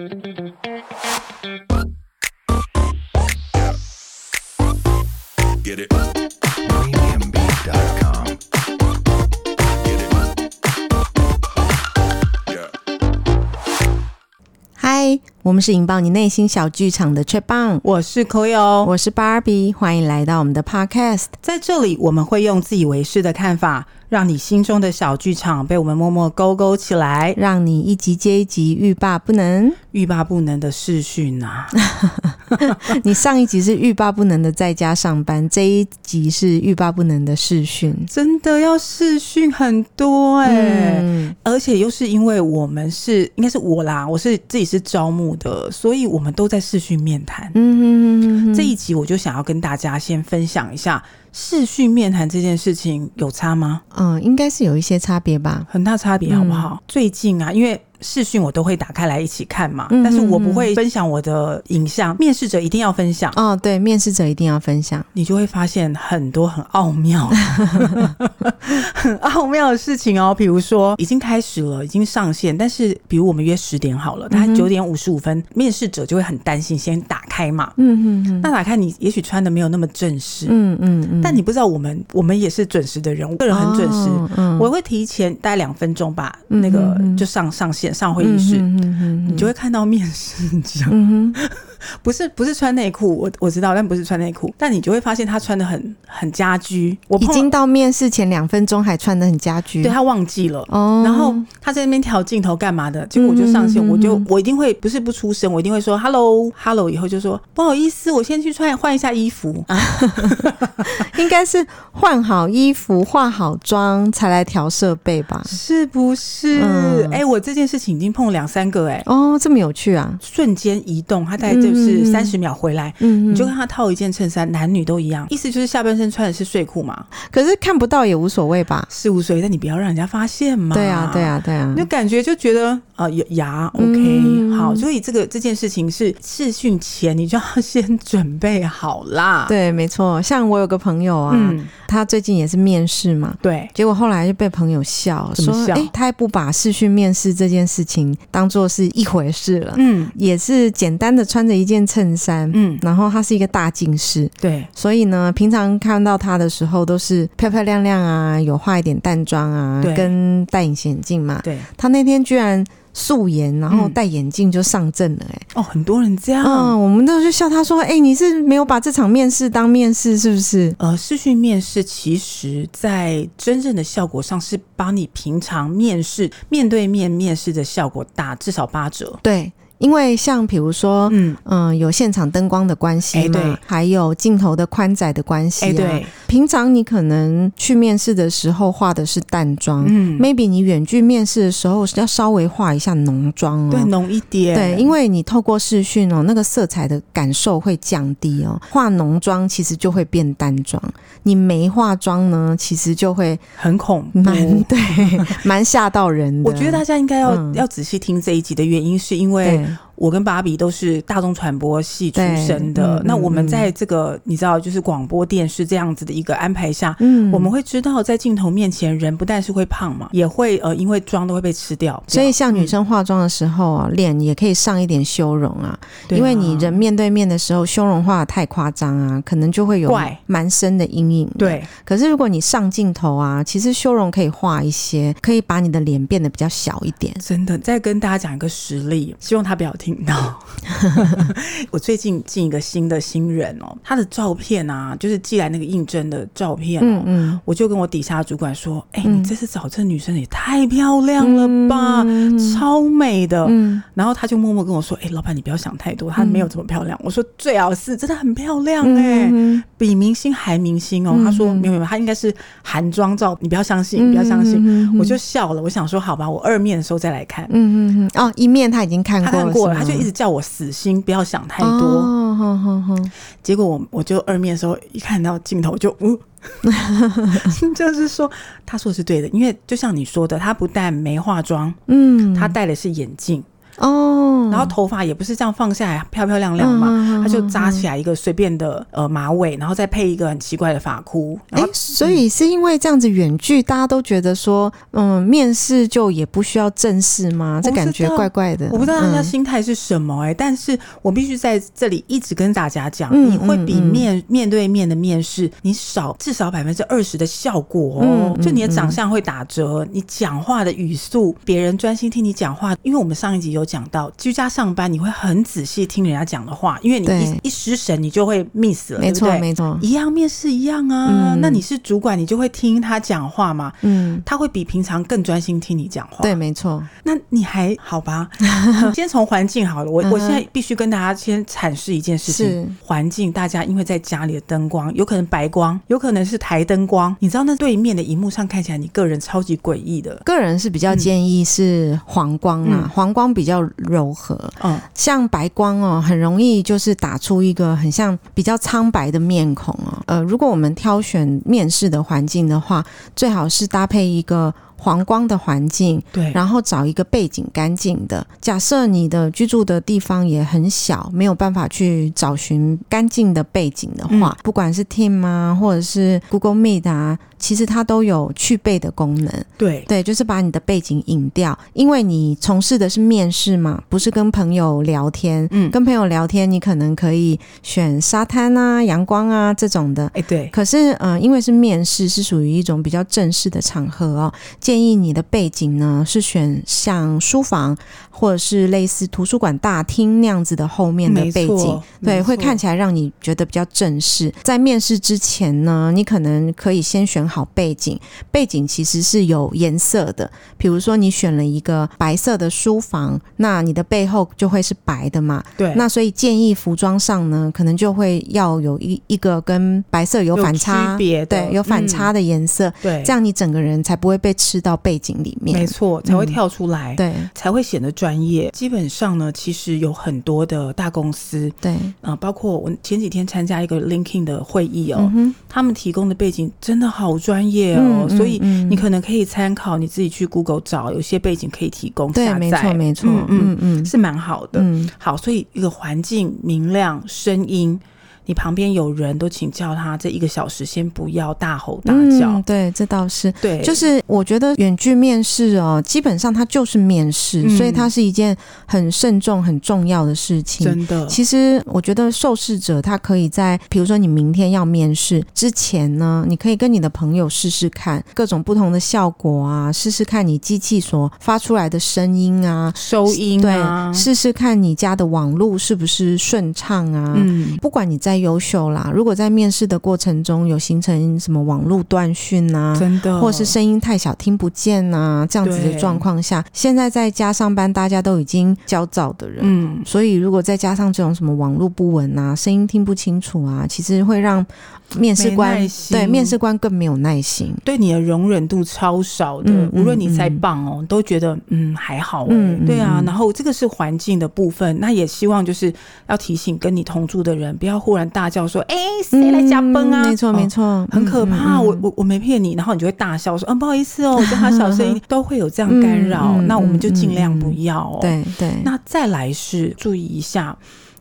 嗨 Hi, 我们是引爆你内心小剧场的 c h e p b o n 我是 Koyo，我是 Barbie，欢迎来到我们的 Podcast。在这里，我们会用自以为是的看法。让你心中的小剧场被我们默默勾勾起来，让你一集接一集欲罢不能，欲罢不能的视讯啊！你上一集是欲罢不能的在家上班，这一集是欲罢不能的视讯，真的要视讯很多哎、欸，嗯。而且又是因为我们是应该是我啦，我是自己是招募的，所以我们都在视讯面谈。嗯这一集我就想要跟大家先分享一下视讯面谈这件事情有差吗？嗯，应该是有一些差别吧。很大差别，好不好？嗯最近啊，因为视讯我都会打开来一起看嘛，嗯但是我不会分享我的影像，面试者一定要分享。哦，对，面试者一定要分享。你就会发现很多很奥妙、很奥妙的事情哦。比如说，已经开始了，已经上线，但是比如我们约十点好了，大概九点五十五分，面试者就会很担心，先打开嘛。嗯嗯嗯那打开，你也许穿的没有那么正式，嗯嗯嗯，但你不知道我们，我们也是准时的人，我个人很准时。哦嗯我会提前大概两分钟把嗯那个就上上线上会议室，嗯嗯嗯你就会看到面试者，嗯哼 不是不是穿内裤，我我知道，但不是穿内裤，但你就会发现他穿的很很家居，我碰已经到面试前两分钟还穿的很家居，对他忘记了。哦，然后他在那边调镜头干嘛的？结果我就上线，我就我一定会不是不出声，我一定会说 hello hello，以后就说不好意思，我先去穿换一下衣服。啊、应该是换好衣服、化好妆才来调设备吧？是不是？哎、嗯我这件事情已经碰了两三个、哎，哦，这么有趣啊！瞬间移动，他大概就是三十秒回来，嗯，你就跟他套一件衬衫，男女都一样，意思就是下半身穿的是睡裤嘛，可是看不到也无所谓吧？是无所谓，但你不要让人家发现嘛。对啊，对。啊，对啊你就。感觉就觉得啊，有、呃、牙 OK、嗯好，所以这个这件事情是试训前你就要先准备好啦。对，没错。像我有个朋友啊，嗯，他最近也是面试嘛，对，结果后来就被朋友笑说：“怎么笑哎、他还不把试训面试这件事情当做是一回事了。嗯也是简单的穿着一件衬衫，嗯，然后他是一个大近视，对，所以呢，平常看到他的时候都是漂漂亮亮啊，有化一点淡妆啊，跟戴隐形眼镜嘛。对，他那天居然素颜，然后戴眼镜就上阵了、欸，哎、哦，很多人这样。嗯，我们都是笑他说，哎、欸，你是没有把这场面试当面试是不是？呃，视讯面试其实在真正的效果上是把你平常面试面对面面试的效果打至少八折。对。因为像比如说，嗯。嗯、呃，有现场灯光的关系嘛，还有镜头的宽窄的关系、啊，哎、对，平常你可能去面试的时候化的是淡妆，嗯，maybe 你远距面试的时候要稍微化一下浓妆哦，对，浓一点，对，因为你透过视讯哦，那个色彩的感受会降低哦，化浓妆其实就会变淡妆，你没化妆呢，其实就会很恐怖，蛮 对，蛮吓到人的。我觉得大家应该要、嗯。要仔细听这一集的原因，是因为 Okay. 我跟芭比都是大众传播系出身的。嗯那我们在这个你知道，就是广播电视这样子的一个安排下，嗯我们会知道，在镜头面前，人不但是会胖嘛，也会呃，因为妆都会被吃掉。所以像女生化妆的时候啊，脸、也可以上一点修容啊，因为你人面对面的时候，修容化得太夸张啊，可能就会有怪蛮深的阴影。对，可是如果你上镜头啊，其实修容可以画一些，可以把你的脸变得比较小一点。真的，再跟大家讲一个实例，希望他不要听到。我最近进一个新的新人哦，他的照片啊，就是寄来那个应征的照片哦，嗯嗯，我就跟我底下的主管说：“哎、嗯你这次找这女生也太漂亮了吧，嗯超美的。嗯然后他就默默跟我说：“哎、老板，你不要想太多，她没有这么漂亮。我说：“最好是真的很漂亮哎、嗯比明星还明星哦。嗯他说：“没有没有，她应该是韩妆照，你不要相信，你不要相信。嗯我就笑了，我想说：“好吧，我二面的时候再来看。嗯嗯嗯，哦，一面他已经看他过了，看过了，是吗他就一直叫我死心，不要想太多。结果我我就二面的时候一看到镜头就呜，就是说他说的是对的，因为就像你说的，他不但没化妆，嗯，他戴的是眼镜，哦，然后头发也不是这样放下来漂漂亮亮嘛，嗯、他就扎起来一个随便的呃马尾，然后再配一个很奇怪的发箍。哎、欸，所以是因为这样子远距，大家都觉得说，嗯，面试就也不需要正式吗？这感觉怪怪的。我不知道大家心态是什么哎、欸，嗯、但是我必须在这里一直跟大家讲，嗯、你会比面、嗯、面对面的面试，你少至少百分之二十的效果哦。嗯、就你的长相会打折，嗯、你讲话的语速，别人专心听你讲话。因为我们上一集有讲到，居家上班你会很仔细听人家讲的话，因为你一一失神你就会 miss 了，没错？没错，一样面试一样啊。嗯、那你是主管，你就会听他讲话嘛。嗯，他会比平常更专心听你讲话。对，没错。那你还好吧？先从环境好了，我我现在必须跟大家先阐释一件事情：环境，大家因为在家里的灯光有可能白光，有可能是台灯光，你知道那对面的荧幕上看起来你个人超级诡异的。个人是比较建议是黄光啊，嗯、黄光比较柔和。嗯，像白光哦，很容易就是打出一个很像比较苍白的面孔哦。呃，如果我们挑选面试的环境的话，最好是搭配一个。黄光的环境，对，然后找一个背景干净的。假设你的居住的地方也很小，没有办法去找寻干净的背景的话，嗯、不管是 Team 啊，或者是 Google Meet 啊，其实它都有去背的功能。对，对，就是把你的背景隐掉，因为你从事的是面试嘛，不是跟朋友聊天。嗯，跟朋友聊天，你可能可以选沙滩啊、阳光啊这种的。哎，对。可是，嗯、呃，因为是面试，是属于一种比较正式的场合哦。建议你的背景呢，是选像书房或者是类似图书馆大厅那样子的后面的背景，对，会看起来让你觉得比较正式。在面试之前呢，你可能可以先选好背景，背景其实是有颜色的，比如说你选了一个白色的书房，那你的背后就会是白的嘛。对，那所以建议服装上呢，可能就会要有一一个跟白色有反差，别对，有反差的颜色，嗯、对，这样你整个人才不会被吃到背景里面，没错，才会跳出来，嗯、对，才会显得专业。基本上呢，其实有很多的大公司，对，啊、呃，包括我前几天参加一个 LinkedIn 的会议哦，嗯、他们提供的背景真的好专业哦，嗯、所以你可能可以参考，你自己去 Google 找，有些背景可以提供下载，对，没错，没错，嗯嗯嗯，是蛮好的。嗯，好，所以一个环境明亮，声音。你旁边有人都请教他这一个小时先不要大吼大叫。嗯、对，这倒是对。就是我觉得远距面试哦，基本上它就是面试，嗯、所以它是一件很慎重、很重要的事情。真的，其实我觉得受试者他可以在，比如说你明天要面试之前呢，你可以跟你的朋友试试看各种不同的效果啊，试试看你机器所发出来的声音啊、收音啊，对，试试看你家的网络是不是顺畅啊。嗯，不管你在优秀啦！如果在面试的过程中有形成什么网络断讯啊，真的，或是声音太小听不见啊，这样子的状况下，现在在家上班，大家都已经焦躁的人，嗯，所以如果再加上这种什么网络不稳啊，声音听不清楚啊，其实会让面试官对面试官更没有耐心，对你的容忍度超少的。嗯、无论你再棒哦，嗯、都觉得嗯还好、欸，嗯，对啊。然后这个是环境的部分，那也希望就是要提醒跟你同住的人，不要忽然大叫说：“哎、欸，谁来加班啊？”没错、嗯，没错、哦，很可怕。嗯、我我我没骗你，然后你就会大笑说：“嗯，不好意思哦，我叫他小声音。”都会有这样干扰，嗯、那我们就尽量不要哦。对对。那再来是注意一下。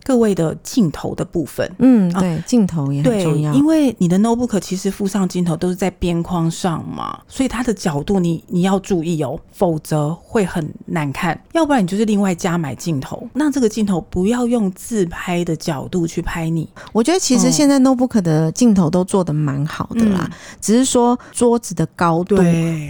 各位的镜头的部分，嗯，对，镜头也很重要，因为你的 notebook 其实附上镜头都是在边框上嘛，所以它的角度你你要注意哦，否则会很难看。要不然你就是另外加买镜头，那这个镜头不要用自拍的角度去拍你。我觉得其实现在 notebook 的镜头都做的蛮好的啦，嗯、只是说桌子的高度，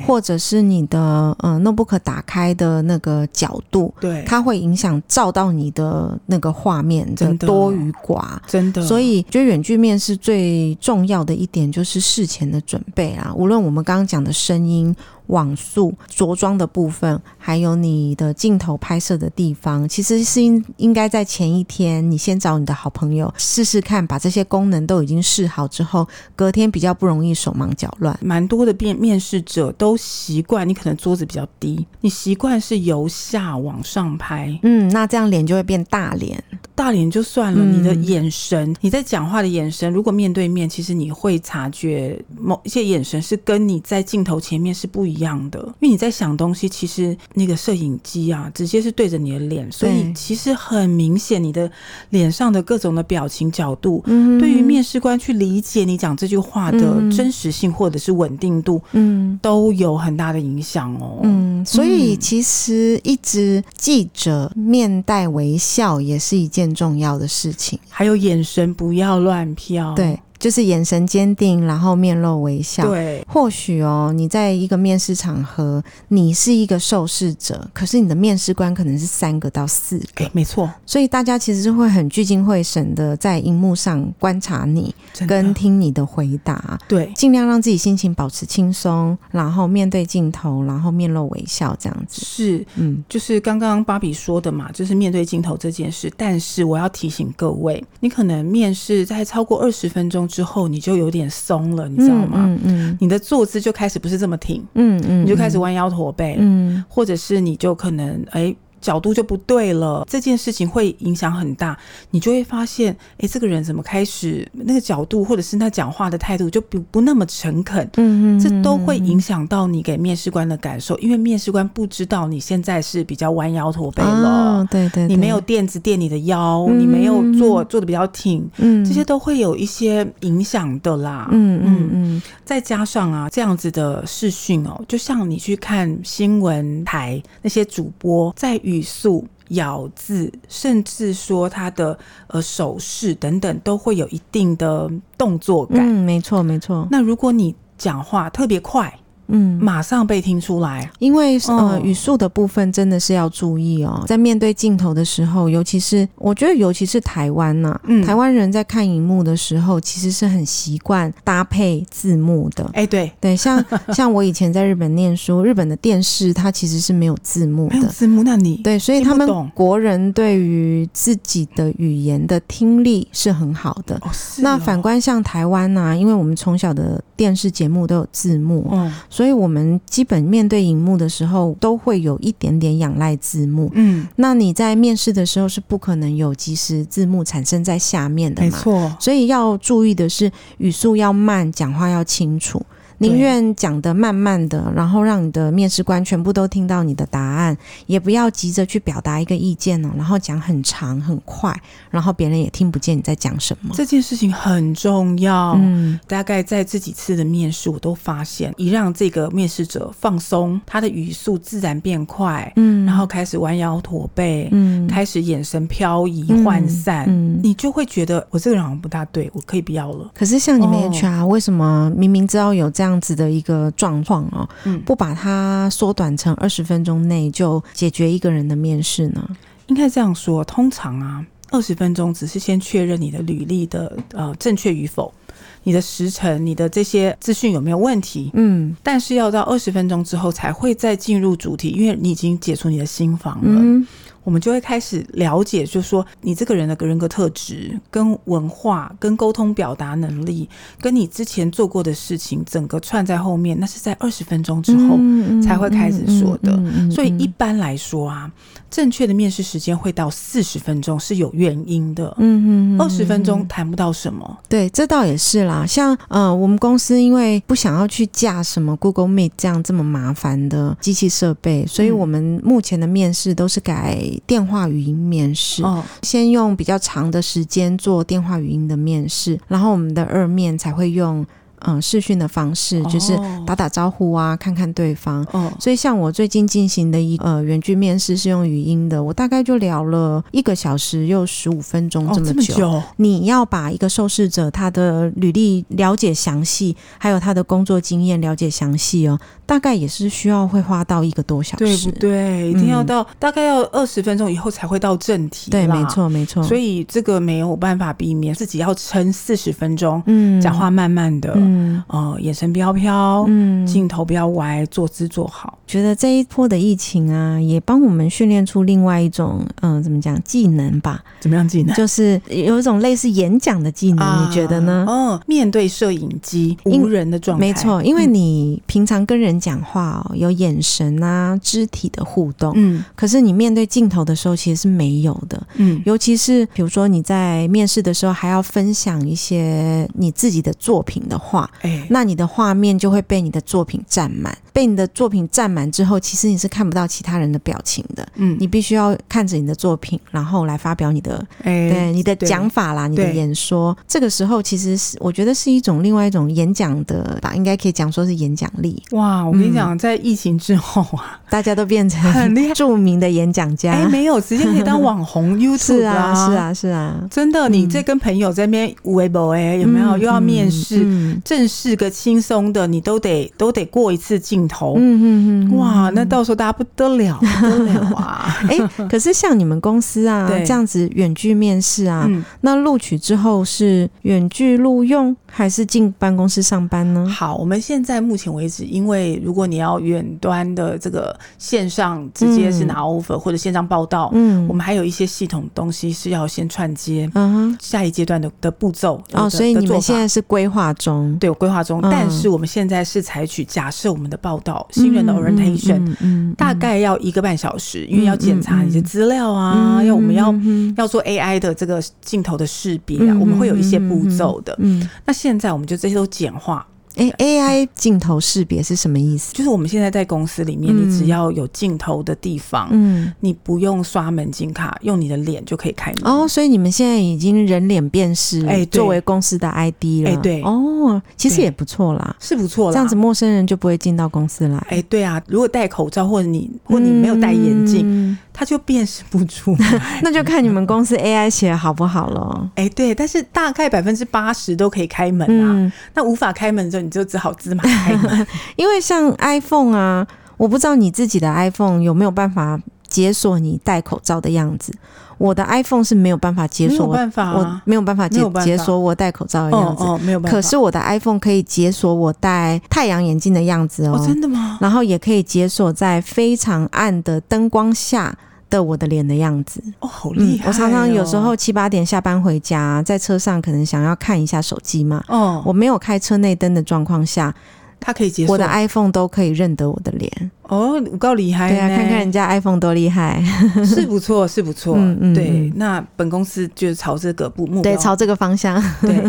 或者是你的呃 notebook 打开的那个角度，对，它会影响照到你的那个画面。真的多与寡，真的，所以觉得远距面试最重要的一点就是事前的准备啊。无论我们刚刚讲的声音。网速、着装的部分，还有你的镜头拍摄的地方，其实是应应该在前一天，你先找你的好朋友试试看，把这些功能都已经试好之后，隔天比较不容易手忙脚乱。蛮多的面面试者都习惯，你可能桌子比较低，你习惯是由下往上拍，嗯，那这样脸就会变大脸，大脸就算了，嗯、你的眼神，你在讲话的眼神，如果面对面，其实你会察觉某一些眼神是跟你在镜头前面是不一样。一样的，因为你在想东西，其实那个摄影机啊，直接是对着你的脸，所以其实很明显，你的脸上的各种的表情角度，嗯，对于面试官去理解你讲这句话的真实性或者是稳定度，嗯，都有很大的影响哦。嗯，所以其实一直记者面带微笑也是一件重要的事情，还有眼神不要乱飘，对。就是眼神坚定，然后面露微笑。对，或许哦，你在一个面试场合，你是一个受试者，可是你的面试官可能是三个到四个。欸，没错。所以大家其实是会很聚精会神的在荧幕上观察你，跟听你的回答。对，尽量让自己心情保持轻松，然后面对镜头，然后面露微笑，这样子。是，嗯，就是刚刚芭比说的嘛，就是面对镜头这件事。但是我要提醒各位，你可能面试在超过二十分钟。之后你就有点松了，你知道吗？嗯嗯，你的坐姿就开始不是这么挺，嗯嗯，你就开始弯腰驼背，嗯，或者是你就可能哎。角度就不对了，这件事情会影响很大，你就会发现，哎，这个人怎么开始那个角度，或者是他讲话的态度就不不那么诚恳，嗯嗯，这都会影响到你给面试官的感受，因为面试官不知道你现在是比较弯腰驼背了，哦、对，对对，你没有垫子垫你的腰，嗯、你没有坐坐的比较挺，嗯，这些都会有一些影响的啦，嗯嗯嗯，再加上啊，这样子的视讯哦，就像你去看新闻台那些主播在。语速、咬字，甚至说他的呃手势等等，都会有一定的动作感。嗯，没错，没错。那如果你讲话特别快，嗯，马上被听出来，因为呃语速的部分真的是要注意哦，在面对镜头的时候，尤其是我觉得尤其是台湾呐、啊，嗯，台湾人在看荧幕的时候，其实是很习惯搭配字幕的。哎，对对，像 像我以前在日本念书，日本的电视它其实是没有字幕的，没有字幕，那你对，所以他们国人对于自己的语言的听力是很好的。哦，哦。那反观像台湾呐、啊，因为我们从小的电视节目都有字幕，嗯。所以，我们基本面对荧幕的时候，都会有一点点仰赖字幕。嗯，那你在面试的时候是不可能有即时字幕产生在下面的嘛？没错。所以要注意的是，语速要慢，讲话要清楚。宁愿讲的慢慢的，然后让你的面试官全部都听到你的答案，也不要急着去表达一个意见呢，然后讲很长很快，然后别人也听不见你在讲什么。这件事情很重要。嗯，大概在这几次的面试，我都发现，一让这个面试者放松，他的语速自然变快，嗯，然后开始弯腰驼背，嗯，开始眼神飘移涣散，嗯，你就会觉得我这个人好像不大对，我可以不要了。可是像你们 HR，为什么明明知道有这样？这样子的一个状况哦，嗯，不把它缩短成二十分钟内就解决一个人的面试呢？应该这样说，通常啊，二十分钟只是先确认你的履历的呃正确与否，你的时辰、你的这些资讯有没有问题，嗯，但是要到二十分钟之后才会再进入主题，因为你已经解除你的心房了。嗯我们就会开始了解，就是说你这个人的人格特质、跟文化、跟沟通表达能力，跟你之前做过的事情，整个串在后面，那是在二十分钟之后才会开始说的。所以一般来说啊，正确的面试时间会到四十分钟是有原因的。嗯嗯，二十分钟谈不到什么。对，这倒也是啦。像呃，我们公司因为不想要去架什么 Google Meet 这样这么麻烦的机器设备，所以我们目前的面试都是改。电话语音面试，哦，先用比较长的时间做电话语音的面试，然后我们的二面才会用。嗯，视讯的方式就是打打招呼啊，看看对方。哦，所以像我最近进行的一呃远距面试是用语音的，我大概就聊了一个小时又十五分钟这么久。哦，这么久。你要把一个受试者他的履历了解详细，还有他的工作经验了解详细哦，大概也是需要会花到一个多小时，对不对？一定要到，嗯，大概要二十分钟以后才会到正题。对，没错，没错。所以这个没有办法避免，自己要撑四十分钟，嗯，讲话慢慢的。嗯，哦，眼神飘飘，嗯，镜头不要歪，坐姿坐好。觉得这一波的疫情啊，也帮我们训练出另外一种，嗯、呃，怎么讲技能吧？怎么样技能？就是有一种类似演讲的技能，啊、你觉得呢？哦，面对摄影机，无人的状态，没错，因为你平常跟人讲话哦，有眼神啊、肢体的互动，嗯，可是你面对镜头的时候，其实是没有的，嗯，尤其是比如说你在面试的时候，还要分享一些你自己的作品的话。那你的画面就会被你的作品占满，被你的作品占满之后，其实你是看不到其他人的表情的。嗯，你必须要看着你的作品，然后来发表你的，哎对你的讲法啦，你的演说。这个时候，其实是我觉得是一种另外一种演讲的吧，应该可以讲说是演讲力。哇，我跟你讲，嗯、在疫情之后啊，大家都变成 很厉害著名的演讲家。哎，没有直接可以当网红 YouTube 啊，是啊，是啊，真的，你在跟朋友在那边微博哎，有没有又要面试？嗯，正式个轻松的，你都得都得过一次镜头。嗯嗯嗯，哇，那到时候大家不得了，不得了啊！哎，可是像你们公司啊，这样子远距面试啊，那录取之后是远距录用还是进办公室上班呢？好，我们现在目前为止，因为如果你要远端的这个线上直接是拿 offer 或者线上报道，嗯，我们还有一些系统东西是要先串接，嗯，下一阶段的的步骤哦，所以你们现在是规划中，对，规划中，但是我们现在是采取假设我们的报道新人的 orientation，嗯，大概要一个半小时，因为要检查你的资料啊，要我们要要做 AI 的这个镜头的识别啊，我们会有一些步骤的，嗯，那现在我们就这些都简化。哎，AI 镜头识别是什么意思？就是我们现在在公司里面，你只要有镜头的地方，嗯，你不用刷门禁卡，用你的脸就可以开门。哦，所以你们现在已经人脸辨识，哎，作为公司的 ID 了。哎，对，哦，其实也不错啦，是不错啦。这样子陌生人就不会进到公司来。哎，对啊，如果戴口罩或者你或你没有戴眼镜，他就辨识不出来。那就看你们公司 AI 写的好不好了。哎，对，但是大概百分之八十都可以开门啊。那无法开门的时候，你就只好自买开门。因为像 iPhone 啊，我不知道你自己的 iPhone 有没有办法解锁你戴口罩的样子。我的 iPhone 是没有办法解锁，我没有办法解解锁我戴口罩的样子。哦，哦，没有办法。可是我的 iPhone 可以解锁我戴太阳眼镜的样子哦。哦，真的吗？然后也可以解锁在非常暗的灯光下的我的脸的样子。哦，好厉害、哦嗯！我常常有时候七八点下班回家，在车上可能想要看一下手机嘛。哦，我没有开车内灯的状况下。它可以解锁，我的 iPhone 都可以认得我的脸哦，我够厉害。对啊，看看人家 iPhone 多厉害，是不错，是不错。嗯嗯，对，那本公司就是朝这个目标，对，朝这个方向。对，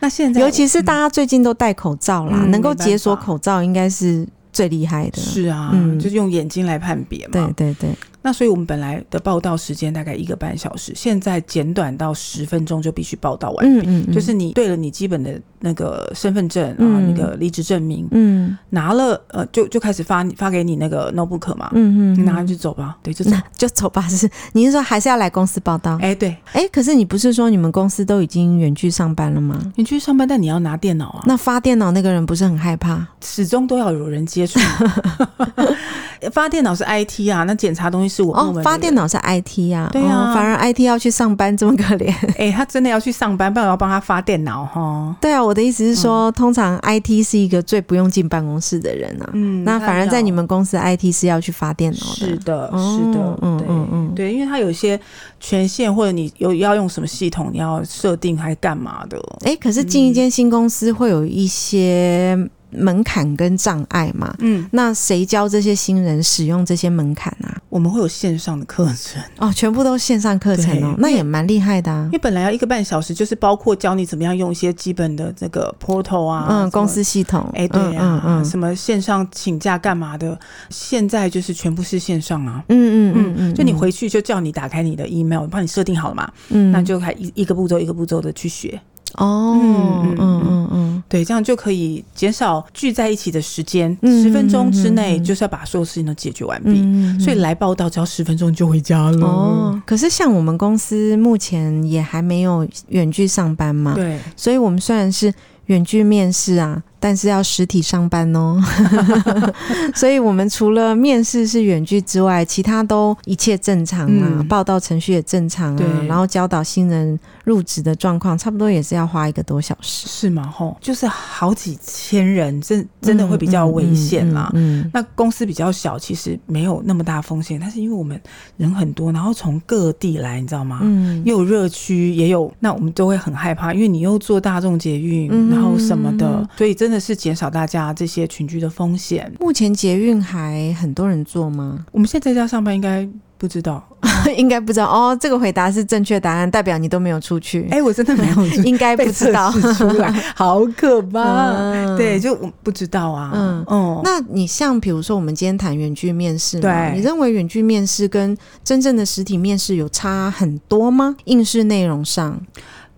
那现在 尤其是大家最近都戴口罩啦，能够解锁口罩应该是最厉害的。是啊，嗯，就是用眼睛来判别嘛。对对对。那所以我们本来的报道时间大概一个半小时，现在简短到十分钟就必须报道完毕。嗯嗯，就是你对了你基本的那个身份证啊，那个离职证明，嗯，拿了呃，就就开始发发给你那个 notebook 嘛，嗯嗯，你拿上去走吧，对，就走就走吧。是，你是说还是要来公司报道？哎，对，哎，可是你不是说你们公司都已经远距上班了吗？远距上班，但你要拿电脑啊。那发电脑那个人不是很害怕？始终都要有人接触。发电脑是 IT 啊，那检查东西哦，发电脑是 IT 啊，对啊，反而 IT 要去上班，这么可怜。哎，他真的要去上班，不然我要帮他发电脑哈。对啊，我的意思是说，通常 IT 是一个最不用进办公室的人啊。嗯，那反而在你们公司 IT 是要去发电脑的。是的，是的，嗯嗯嗯，对，因为他有一些权限，或者你有要用什么系统，你要设定还干嘛的。哎，可是进一间新公司会有一些。门槛跟障碍嘛，嗯，那谁教这些新人使用这些门槛啊？我们会有线上的课程。哦，全部都线上课程哦，那也蛮厉害的啊。因为本来要一个半小时，就是包括教你怎么样用一些基本的这个 portal 啊，嗯，公司系统，哎，对啊，嗯，什么线上请假干嘛的，现在就是全部是线上啊，嗯嗯嗯嗯，就你回去就叫你打开你的 email，帮你设定好了嘛，嗯，那就还一一个步骤一个步骤的去学。哦，嗯嗯嗯嗯，对，这样就可以减少聚在一起的时间，十分钟之内就是要把所有事情都解决完毕，所以来报到只要十分钟就回家了。哦，可是像我们公司目前也还没有远距上班嘛，对，所以我们虽然是远距面试啊。但是要实体上班哦，所以我们除了面试是远距之外，其他都一切正常啊，嗯、报道程序也正常啊，对。然后教导新人入职的状况，差不多也是要花一个多小时，是吗？吼，就是好几千人，真真的会比较危险啦。嗯，嗯嗯嗯那公司比较小，其实没有那么大风险，但是因为我们人很多，然后从各地来，你知道吗？嗯，又有热区，也有，那我们都会很害怕，因为你又坐大众捷运，嗯、然后什么的，所以真的是减少大家这些群居的风险。目前捷运还很多人坐吗？我们现在在家上班应该不知道，应该不知道哦。这个回答是正确答案，代表你都没有出去。哎、欸，我真的没有，应该不知道出来，好可怕。嗯、对，就我不知道啊。嗯嗯，那你像比如说，我们今天谈远距面试，对，你认为远距面试跟真正的实体面试有差很多吗？应试内容上，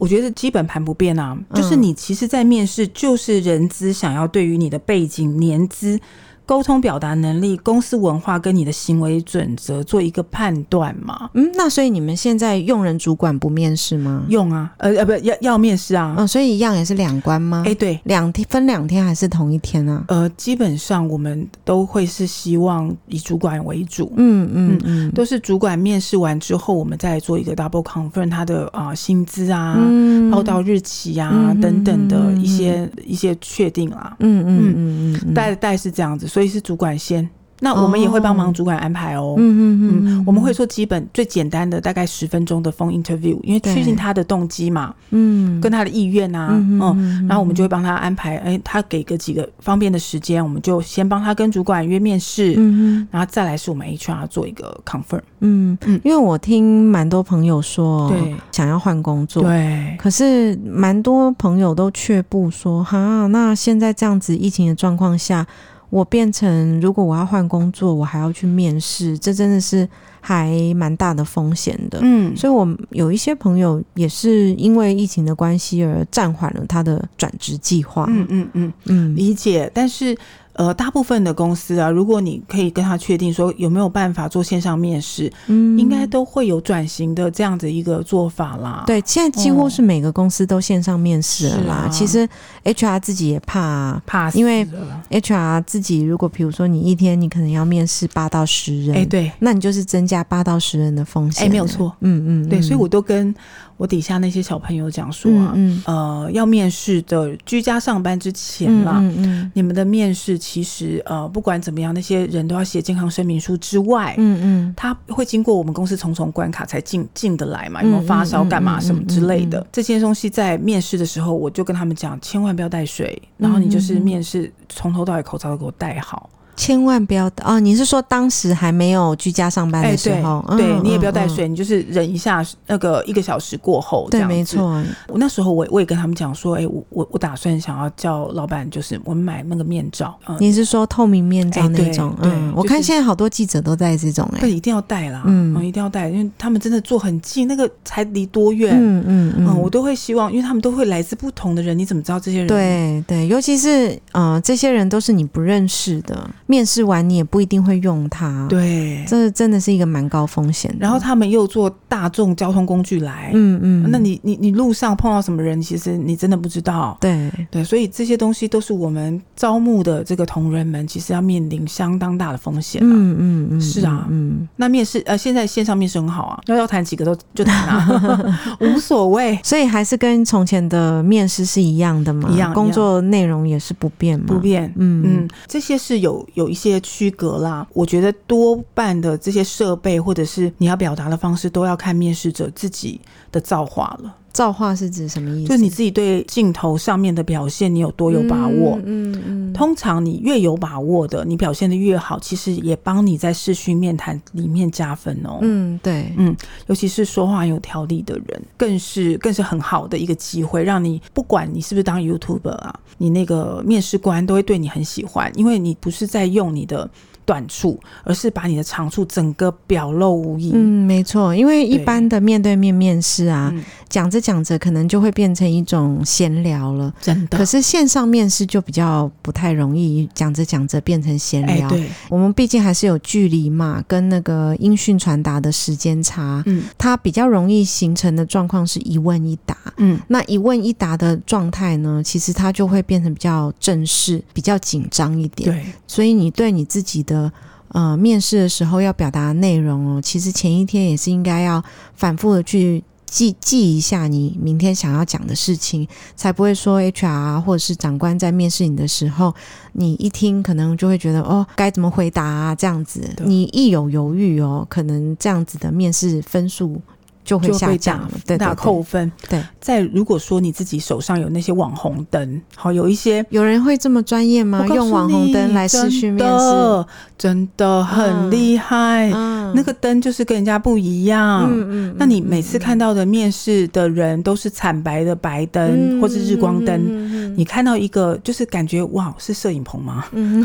我觉得基本盘不变啊，就是你其实，在面试就是人资想要对于你的背景、年资。沟通表达能力、公司文化跟你的行为准则做一个判断嘛？嗯，那所以你们现在用人主管不面试吗？用啊，呃呃，不要要面试啊。嗯，所以一样也是两关吗？哎、欸，对，两天分两天还是同一天啊？呃，基本上我们都会是希望以主管为主。嗯嗯嗯，嗯，都是主管面试完之后，我们再做一个 double confirm 他的啊、呃、薪资啊、嗯、报到日期啊、嗯、等等的一些、嗯、一些确定啦。嗯嗯嗯嗯，大概是这样子，所以是主管先。那我们也会帮忙主管安排哦。嗯嗯嗯，我们会做基本最简单的大概十分钟的 phone interview，因为确定他的动机嘛，嗯，跟他的意愿啊，嗯，然后我们就会帮他安排，哎，他给个几个方便的时间，我们就先帮他跟主管约面试，嗯，然后再来是我们 HR 做一个 confirm，嗯嗯，因为我听蛮多朋友说，对，想要换工作，对，可是蛮多朋友都却步说，哈，那现在这样子疫情的状况下。我变成，如果我要换工作，我还要去面试，这真的是还蛮大的风险的。嗯，所以我有一些朋友也是因为疫情的关系而暂缓了他的转职计划。嗯嗯嗯嗯，理解，但是。呃，大部分的公司啊，如果你可以跟他确定说有没有办法做线上面试，嗯，应该都会有转型的这样子一个做法啦。对，现在几乎是每个公司都线上面试了啦。嗯、其实 HR 自己也怕怕死，因为 HR 自己如果比如说你一天你可能要面试八到十人，哎、欸，对，那你就是增加八到十人的风险。哎、欸，没有错，嗯嗯，对，所以我都跟我底下那些小朋友讲说啊，嗯，嗯。呃，要面试的居家上班之前啦，嗯嗯，嗯，你们的面试其实呃。不管怎么样，那些人都要写健康声明书之外，嗯嗯，他会经过我们公司重重关卡才进进得来嘛？有没有发烧、干嘛什么之类的？这些东西在面试的时候，我就跟他们讲，千万不要带水，然后你就是面试从头到尾口罩都给我戴好。千万不要哦！你是说当时还没有居家上班的时候？欸、对，你也不要带水、嗯，你就是忍一下，那个一个小时过后这样子。对，没错。我那时候我我也跟他们讲说，哎、欸，我我我打算想要叫老板，就是我们买那个面罩。嗯、你是说透明面罩那种？欸、对，对、嗯，我看现在好多记者都戴这种、欸，哎，对，一定要戴啦，嗯，嗯，一定要戴，因为他们真的坐很近，那个才离多远？嗯嗯嗯，我都会希望，因为他们都会来自不同的人，你怎么知道这些人？对对，尤其是呃，这些人都是你不认识的，面试完你也。不一定会用它，对，这真的是一个蛮高风险的。然后他们又坐大众交通工具来，嗯嗯，那你你你路上碰到什么人，其实你真的不知道。对对，所以这些东西都是我们招募的这个同仁们，其实要面临相当大的风险。嗯嗯嗯，是啊，嗯。那面试呃，现在线上面试很好啊，要要谈几个都就谈啊，无所谓。所以还是跟从前的面试是一样的嘛，一样，工作内容也是不变嘛，不变。嗯嗯，这些是有有一些区隔啦，我觉得多半的这些设备或者是你要表达的方式，都要看面试者自己的造化了。造化是指什么意思？就是你自己对镜头上面的表现，你有多有把握？嗯嗯，嗯。通常你越有把握的，你表现的越好，其实也帮你在视讯面谈里面加分哦。嗯，对，嗯，尤其是说话有条理的人，更是更是很好的一个机会，让你不管你是不是当 YouTuber 啊，你那个面试官都会对你很喜欢，因为你不是在用你的。短处，而是把你的长处整个表露无遗。嗯，没错，因为一般的面对面面试啊，讲着讲着可能就会变成一种闲聊了。真的，可是线上面试就比较不太容易，讲着讲着变成闲聊。欸、对，我们毕竟还是有距离嘛，跟那个音讯传达的时间差。嗯，它比较容易形成的状况是一问一答。嗯，那一问一答的状态呢，其实它就会变成比较正式、比较紧张一点。对，所以你对你自己的。呃，面试的时候要表达的内容哦，其实前一天也是应该要反复的去记记一下你明天想要讲的事情，才不会说 HR 或者是长官在面试你的时候，你一听可能就会觉得哦，该怎么回答啊，这样子，你一有犹豫哦，可能这样子的面试分数就会下降了，对，打扣分。对，再如果说你自己手上有那些网红灯，好，有一些有人会这么专业吗？用网红灯来视讯面试，真的很厉害。嗯，那个灯就是跟人家不一样。嗯嗯，那你每次看到的面试的人都是惨白的白灯或是日光灯，你看到一个就是感觉哇，是摄影棚吗？嗯，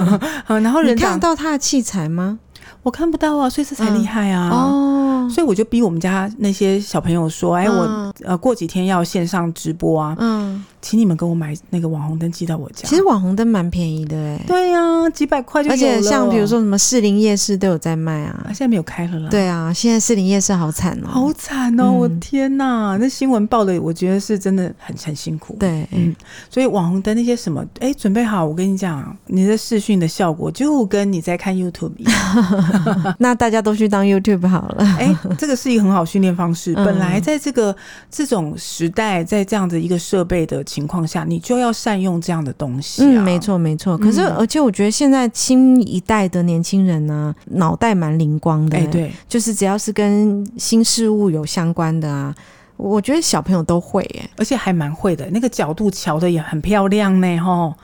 然后人看到他的器材吗？我看不到啊，所以这才厉害啊！哦，所以我就逼我们家那些小朋友说：“哎，我呃过几天要线上直播啊。”嗯。请你们给我买那个网红灯寄到我家。其实网红灯蛮便宜的哎、欸。对呀、啊，几百块就有。而且像比如说什么士林夜市都有在卖啊。现在没有开了啦。对啊，现在士林夜市好惨哦、喔，好惨哦、喔！我、嗯、天哪，那新闻报的，我觉得是真的很很辛苦。对，嗯，所以网红灯那些什么，哎、欸，准备好，我跟你讲，你的视讯的效果就跟你在看 YouTube 一样。那大家都去当 YouTube 好了。哎、欸，这个是一个很好训练方式。嗯、本来在这个这种时代，在这样的一个设备的情况下，你就要善用这样的东西、啊。嗯，没错，没错。可是，而且我觉得现在新一代的年轻人呢、啊，脑袋蛮灵光的、欸。哎，对，就是只要是跟新事物有相关的啊，我觉得小朋友都会、而且还蛮会的。那个角度瞧的也很漂亮呢，吼。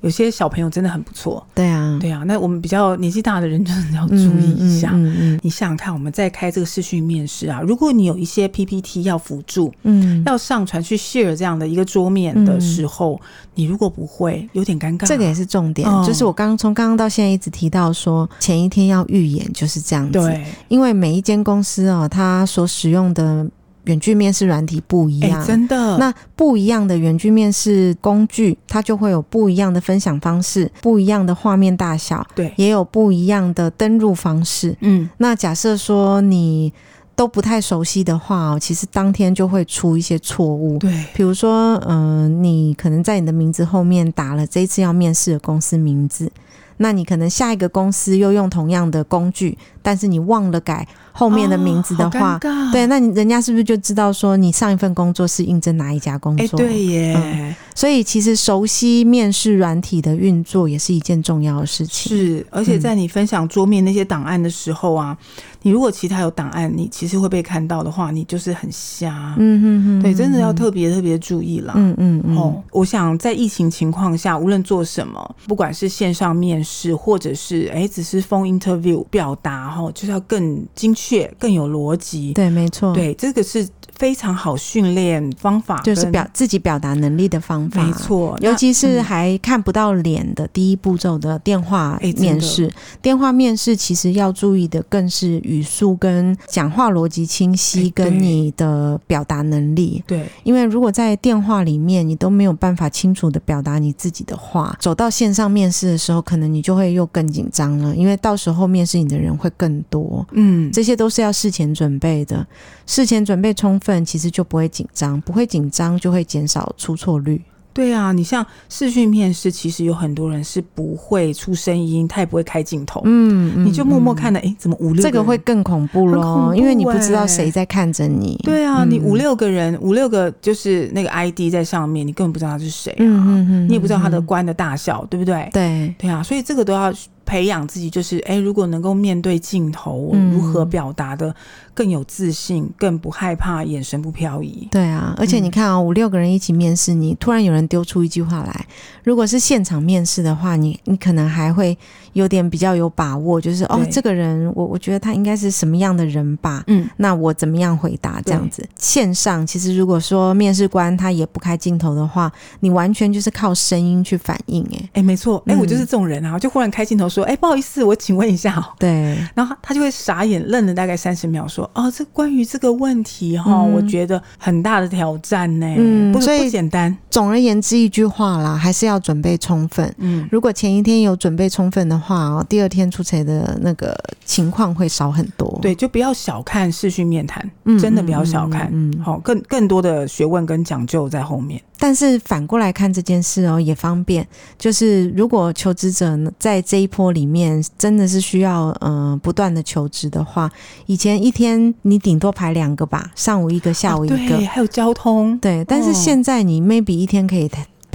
有些小朋友真的很不错，对啊，对啊。那我们比较年纪大的人，真的要注意一下。嗯嗯嗯、你想想看，我们在开这个视讯面试啊，如果你有一些 PPT 要辅助，嗯，要上传去 share 这样的一个桌面的时候，嗯、你如果不会，有点尴尬。这个也是重点，哦、就是我刚从刚刚到现在一直提到说，前一天要预演就是这样子。对，因为每一间公司哦，它所使用的。远距面试软体不一样，欸、真的。那不一样的远距面试工具，它就会有不一样的分享方式，不一样的画面大小，对，也有不一样的登入方式。嗯，那假设说你都不太熟悉的话哦，其实当天就会出一些错误。对，比如说，嗯、呃，你可能在你的名字后面打了这一次要面试的公司名字，那你可能下一个公司又用同样的工具，但是你忘了改。后面的名字的话，哦、对，那你人家是不是就知道说你上一份工作是应征哪一家工作？欸、对耶、嗯。所以其实熟悉面试软体的运作也是一件重要的事情。是，而且在你分享桌面那些档案的时候啊，嗯、你如果其他有档案，你其实会被看到的话，你就是很瞎。嗯嗯嗯。对，真的要特别特别注意啦。嗯嗯嗯。哦，我想在疫情情况下，无论做什么，不管是线上面试，或者是哎只是 phone interview 表达哈，就是要更精确。更有逻辑，对，没错，对，这个是非常好训练方法，就是表自己表达能力的方法，没错。尤其是还看不到脸的第一步骤的电话面试，电话面试其实要注意的更是语速跟讲话逻辑清晰，跟你的表达能力。对，因为如果在电话里面你都没有办法清楚的表达你自己的话，走到线上面试的时候，可能你就会又更紧张了，因为到时候面试你的人会更多。嗯，这些都是要事前准备的，事前准备充分，其实就不会紧张，不会紧张就会减少出错率。对啊，你像视讯面试，其实有很多人是不会出声音，他也不会开镜头，嗯，嗯，你就默默看的，哎，怎么五六个人？这个会更恐怖咯，因为你不知道谁在看着你。对啊，你五六个人，五六个就是那个 ID 在上面，你根本不知道他是谁啊，你也不知道他的官的大小，对不对？对，对啊，所以这个都要。培养自己，就是哎，如果能够面对镜头，如何表达的更有自信，更不害怕眼神不飘移。对啊，而且你看啊、哦，五六个人一起面试你，突然有人丢出一句话来，如果是现场面试的话，你你可能还会有点比较有把握，就是哦，这个人我我觉得他应该是什么样的人吧？嗯，那我怎么样回答这样子？线上其实如果说面试官他也不开镜头的话，你完全就是靠声音去反应。哎哎，没错，哎，我就是这种人啊，就忽然开镜头说。说哎，不好意思，我请问一下。对，然后他就会傻眼，愣了大概三十秒，说：“哦，这关于这个问题哈，嗯、我觉得很大的挑战呢，嗯，不，不简单。总而言之，一句话啦，还是要准备充分。嗯，如果前一天有准备充分的话哦，第二天出差的那个情况会少很多。对，就不要小看视讯面谈，真的不要小看，嗯，好，更更多的学问跟讲究在后面。但是反过来看这件事哦，也方便，就是如果求职者在这一波。里面真的是需要嗯、呃、不断的求职的话，以前一天你顶多排两个吧，上午一个，下午一个，还有交通，对。但是现在你 maybe 一天可以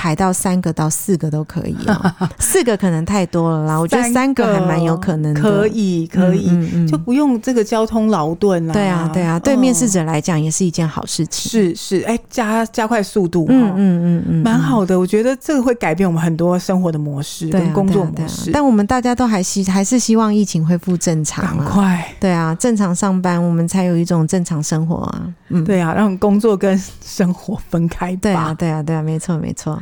排到三个到四个都可以哦，四个可能太多了啦。我觉得三个还蛮有可能的，可以可以，嗯嗯嗯、就不用这个交通劳顿啦。对啊对啊，对面试者来讲也是一件好事情。是是，哎、欸，加加快速度，嗯嗯嗯嗯，蛮好的。我觉得这个会改变我们很多生活的模式跟工作模式。但我们大家都还希还是希望疫情恢复正常，赶快。对啊，正常上班，我们才有一种正常生活啊。嗯，对啊，让工作跟生活分开。对啊，对啊，对啊，没错，没错。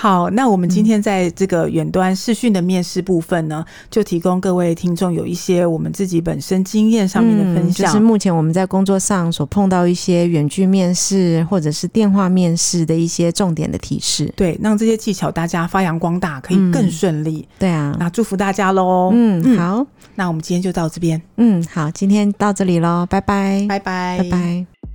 好，那我们今天在这个远端视讯的面试部分呢，嗯、就提供各位听众有一些我们自己本身经验上面的分享，嗯，就是目前我们在工作上所碰到一些远距面试或者是电话面试的一些重点的提示，对，让这些技巧大家发扬光大，可以更顺利，嗯。对啊，那祝福大家喽。嗯，嗯，好，那我们今天就到这边。嗯，好，今天到这里喽，拜拜，拜拜，拜拜。